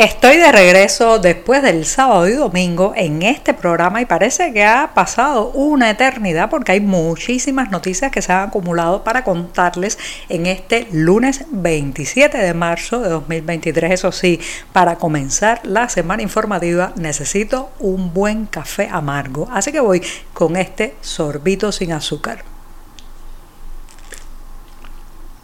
Estoy de regreso después del sábado y domingo en este programa y parece que ha pasado una eternidad porque hay muchísimas noticias que se han acumulado para contarles en este lunes 27 de marzo de 2023. Eso sí, para comenzar la semana informativa necesito un buen café amargo, así que voy con este sorbito sin azúcar.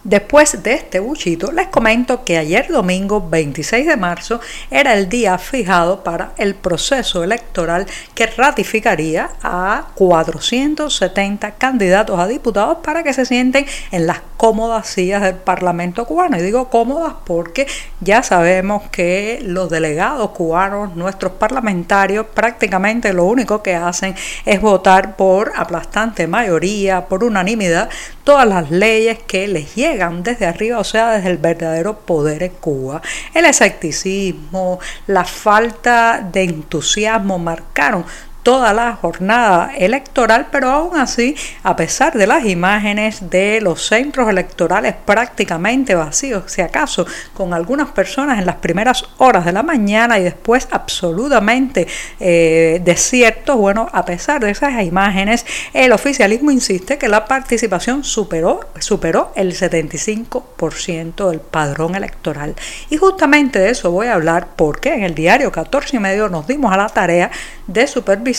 Después de este buchito, les comento que ayer domingo 26 de marzo era el día fijado para el proceso electoral que ratificaría a 470 candidatos a diputados para que se sienten en las cómodas sillas del Parlamento cubano. Y digo cómodas porque ya sabemos que los delegados cubanos, nuestros parlamentarios, prácticamente lo único que hacen es votar por aplastante mayoría, por unanimidad, todas las leyes que les llegan desde arriba, o sea, desde el verdadero poder en Cuba. El escepticismo, la falta de entusiasmo marcaron toda la jornada electoral, pero aún así, a pesar de las imágenes de los centros electorales prácticamente vacíos, si acaso con algunas personas en las primeras horas de la mañana y después absolutamente eh, desiertos, bueno, a pesar de esas imágenes, el oficialismo insiste que la participación superó, superó el 75% del padrón electoral. Y justamente de eso voy a hablar porque en el diario 14 y medio nos dimos a la tarea de supervisar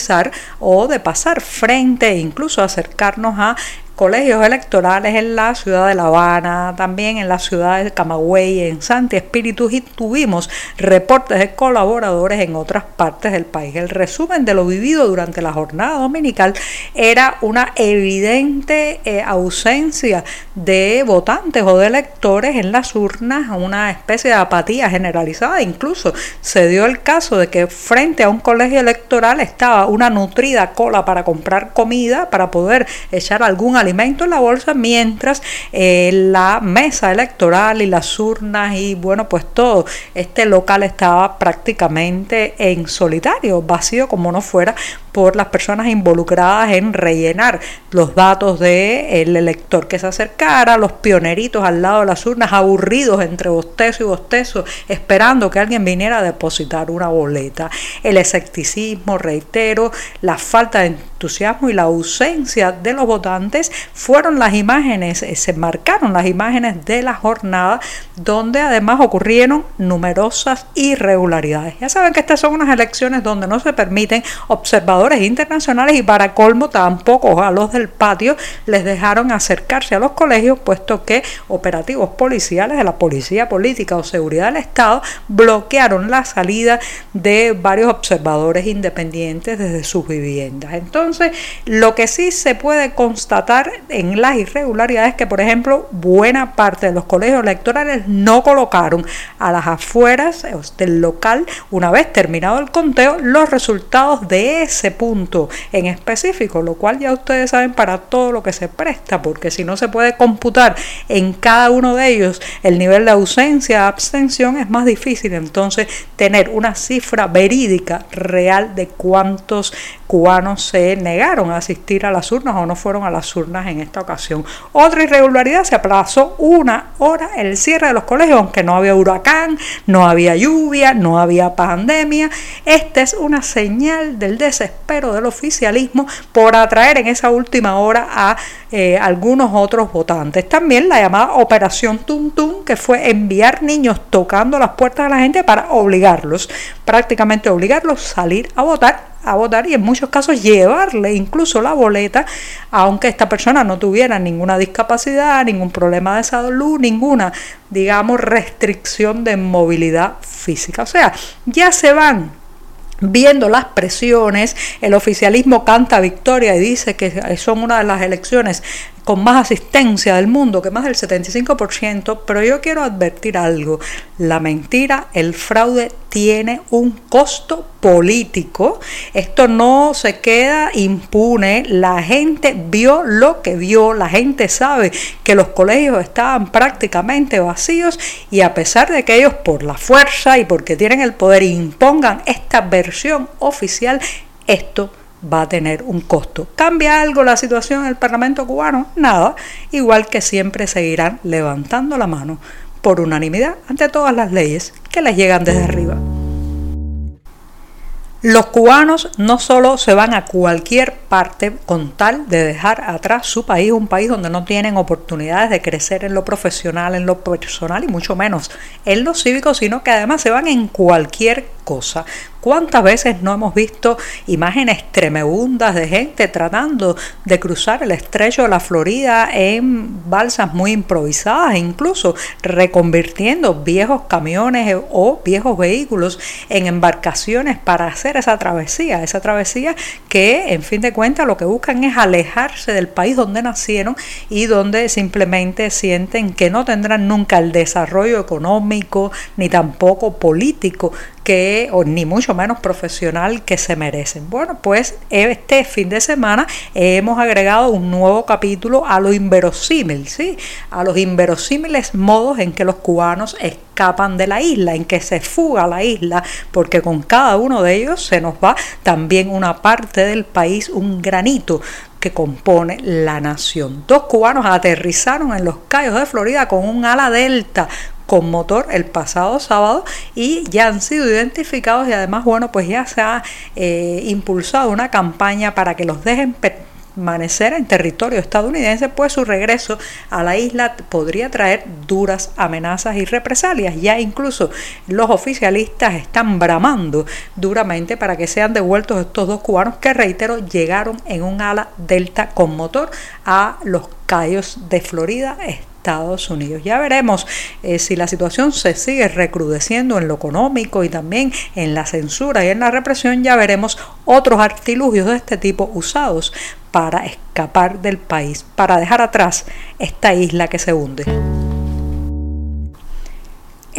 o de pasar frente e incluso acercarnos a colegios electorales en la ciudad de La Habana, también en la ciudad de Camagüey, en Santi Espíritu y tuvimos reportes de colaboradores en otras partes del país. El resumen de lo vivido durante la jornada dominical era una evidente eh, ausencia de votantes o de electores en las urnas, una especie de apatía generalizada. Incluso se dio el caso de que frente a un colegio electoral estaba una nutrida cola para comprar comida, para poder echar algún alimento en la bolsa mientras eh, la mesa electoral y las urnas y bueno pues todo este local estaba prácticamente en solitario, vacío como no fuera por las personas involucradas en rellenar los datos del elector que se acercara, los pioneritos al lado de las urnas, aburridos entre bostezo y bostezo, esperando que alguien viniera a depositar una boleta. El escepticismo, reitero, la falta de entusiasmo y la ausencia de los votantes fueron las imágenes, eh, se marcaron las imágenes de la jornada donde además ocurrieron numerosas irregularidades. Ya saben que estas son unas elecciones donde no se permiten observadores internacionales y para colmo tampoco a los del patio les dejaron acercarse a los colegios puesto que operativos policiales de la Policía Política o Seguridad del Estado bloquearon la salida de varios observadores independientes desde sus viviendas. Entonces, lo que sí se puede constatar en las irregularidades es que, por ejemplo, buena parte de los colegios electorales no colocaron a las afueras del local, una vez terminado el conteo, los resultados de ese punto en específico, lo cual ya ustedes saben para todo lo que se presta, porque si no se puede computar en cada uno de ellos el nivel de ausencia, abstención, es más difícil entonces tener una cifra verídica real de cuántos cubanos se negaron a asistir a las urnas o no fueron a las urnas en esta ocasión. Otra irregularidad, se aplazó una hora el cierre de los colegios, aunque no había huracán, no había lluvia, no había pandemia. Esta es una señal del desespero del oficialismo por atraer en esa última hora a eh, algunos otros votantes. También la llamada Operación Tum que fue enviar niños tocando las puertas de la gente para obligarlos, prácticamente obligarlos a salir a votar a votar y en muchos casos llevarle incluso la boleta, aunque esta persona no tuviera ninguna discapacidad, ningún problema de salud, ninguna, digamos, restricción de movilidad física. O sea, ya se van viendo las presiones, el oficialismo canta victoria y dice que son una de las elecciones con más asistencia del mundo, que más del 75%, pero yo quiero advertir algo, la mentira, el fraude tiene un costo político, esto no se queda impune, la gente vio lo que vio, la gente sabe que los colegios estaban prácticamente vacíos y a pesar de que ellos por la fuerza y porque tienen el poder impongan esta versión oficial, esto va a tener un costo. ¿Cambia algo la situación en el Parlamento cubano? Nada, igual que siempre seguirán levantando la mano por unanimidad ante todas las leyes que les llegan desde arriba. Los cubanos no solo se van a cualquier parte con tal de dejar atrás su país, un país donde no tienen oportunidades de crecer en lo profesional, en lo personal y mucho menos en lo cívico, sino que además se van en cualquier cosa. ¿Cuántas veces no hemos visto imágenes tremebundas de gente tratando de cruzar el estrecho de la Florida en balsas muy improvisadas, incluso reconvirtiendo viejos camiones o viejos vehículos en embarcaciones para hacer esa travesía? Esa travesía que, en fin de lo que buscan es alejarse del país donde nacieron y donde simplemente sienten que no tendrán nunca el desarrollo económico ni tampoco político que, o ni mucho menos profesional que se merecen. Bueno, pues este fin de semana hemos agregado un nuevo capítulo a lo inverosímil, ¿sí? A los inverosímiles modos en que los cubanos escapan de la isla, en que se fuga la isla, porque con cada uno de ellos se nos va también una parte del país, un granito que compone la nación. Dos cubanos aterrizaron en los Cayos de Florida con un ala delta con motor el pasado sábado y ya han sido identificados y además, bueno, pues ya se ha eh, impulsado una campaña para que los dejen permanecer en territorio estadounidense, pues su regreso a la isla podría traer duras amenazas y represalias. Ya incluso los oficialistas están bramando duramente para que sean devueltos estos dos cubanos que, reitero, llegaron en un ala delta con motor a los Cayos de Florida Estados Unidos. Ya veremos eh, si la situación se sigue recrudeciendo en lo económico y también en la censura y en la represión, ya veremos otros artilugios de este tipo usados para escapar del país, para dejar atrás esta isla que se hunde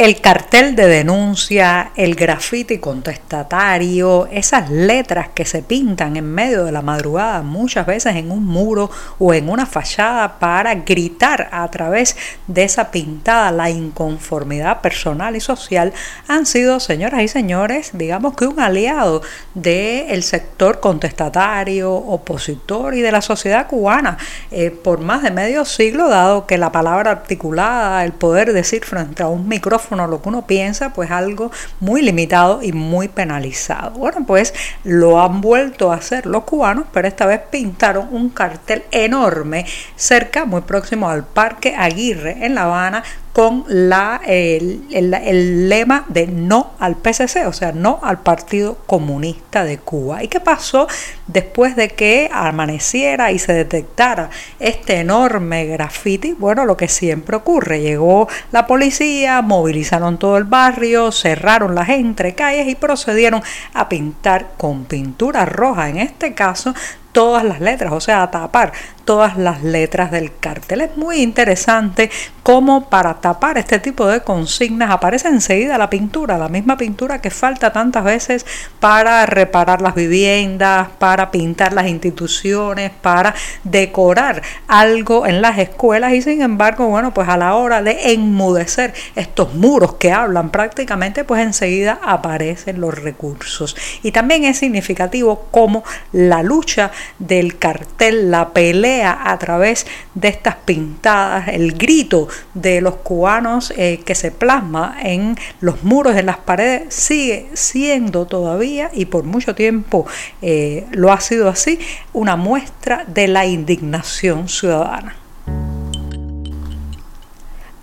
el cartel de denuncia, el grafiti contestatario, esas letras que se pintan en medio de la madrugada, muchas veces en un muro o en una fachada para gritar a través de esa pintada. La inconformidad personal y social, han sido, señoras y señores, digamos que un aliado del sector contestatario, opositor y de la sociedad cubana eh, por más de medio siglo, dado que la palabra articulada, el poder decir frente a un micrófono, lo que uno piensa, pues algo muy limitado y muy penalizado. Bueno, pues lo han vuelto a hacer los cubanos, pero esta vez pintaron un cartel enorme cerca, muy próximo al Parque Aguirre en La Habana, con la, el, el, lema de no al PCC, o sea, no al Partido Comunista de Cuba. ¿Y qué pasó después de que amaneciera y se detectara este enorme graffiti? Bueno, lo que siempre ocurre, llegó la policía, movilizaron todo el barrio, cerraron las entrecalles y procedieron a pintar con pintura roja, en este caso, todas las letras, o sea, a tapar todas las letras del cartel. Es muy interesante cómo para tapar este tipo de consignas aparece enseguida la pintura, la misma pintura que falta tantas veces para reparar las viviendas, para pintar las instituciones, para decorar algo en las escuelas y sin embargo, bueno, pues a la hora de enmudecer estos muros que hablan prácticamente, pues enseguida aparecen los recursos. Y también es significativo cómo la lucha del cartel, la pelea a través de estas pintadas, el grito de los cubanos eh, que se plasma en los muros, en las paredes, sigue siendo todavía y por mucho tiempo eh, lo ha sido así, una muestra de la indignación ciudadana.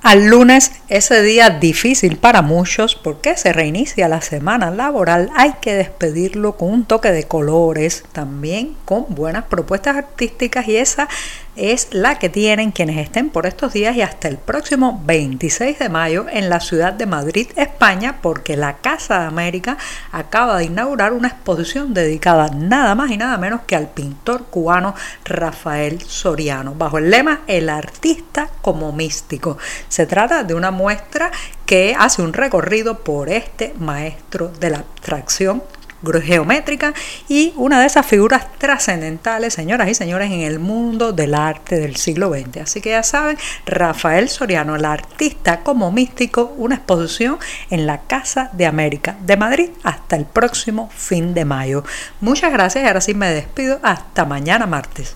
Al lunes, ese día difícil para muchos porque se reinicia la semana laboral, hay que despedirlo con un toque de colores, también con buenas propuestas artísticas y esa es la que tienen quienes estén por estos días y hasta el próximo 26 de mayo en la ciudad de Madrid, España, porque la Casa de América acaba de inaugurar una exposición dedicada nada más y nada menos que al pintor cubano Rafael Soriano, bajo el lema El artista como místico. Se trata de una muestra que hace un recorrido por este maestro de la abstracción geométrica y una de esas figuras trascendentales, señoras y señores, en el mundo del arte del siglo XX. Así que ya saben, Rafael Soriano, el artista como místico, una exposición en la Casa de América de Madrid hasta el próximo fin de mayo. Muchas gracias y ahora sí me despido hasta mañana martes.